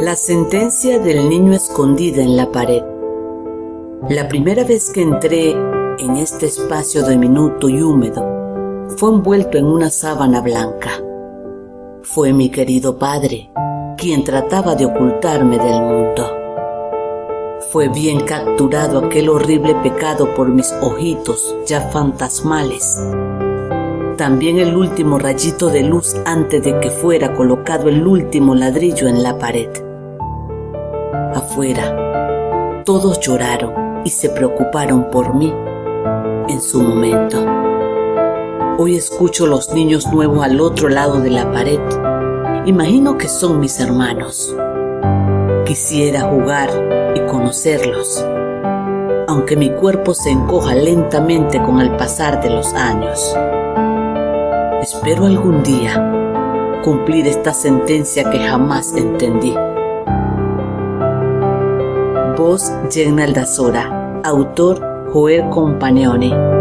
La sentencia del niño escondida en la pared. La primera vez que entré en este espacio diminuto y húmedo fue envuelto en una sábana blanca. Fue mi querido padre quien trataba de ocultarme del mundo. Fue bien capturado aquel horrible pecado por mis ojitos ya fantasmales. También el último rayito de luz antes de que fuera colocado el último ladrillo en la pared. Afuera, todos lloraron y se preocuparon por mí en su momento. Hoy escucho los niños nuevos al otro lado de la pared. Imagino que son mis hermanos. Quisiera jugar y conocerlos, aunque mi cuerpo se encoja lentamente con el pasar de los años. Espero algún día cumplir esta sentencia que jamás entendí. Voz Jenna Aldazora, autor Joel Compagnoni.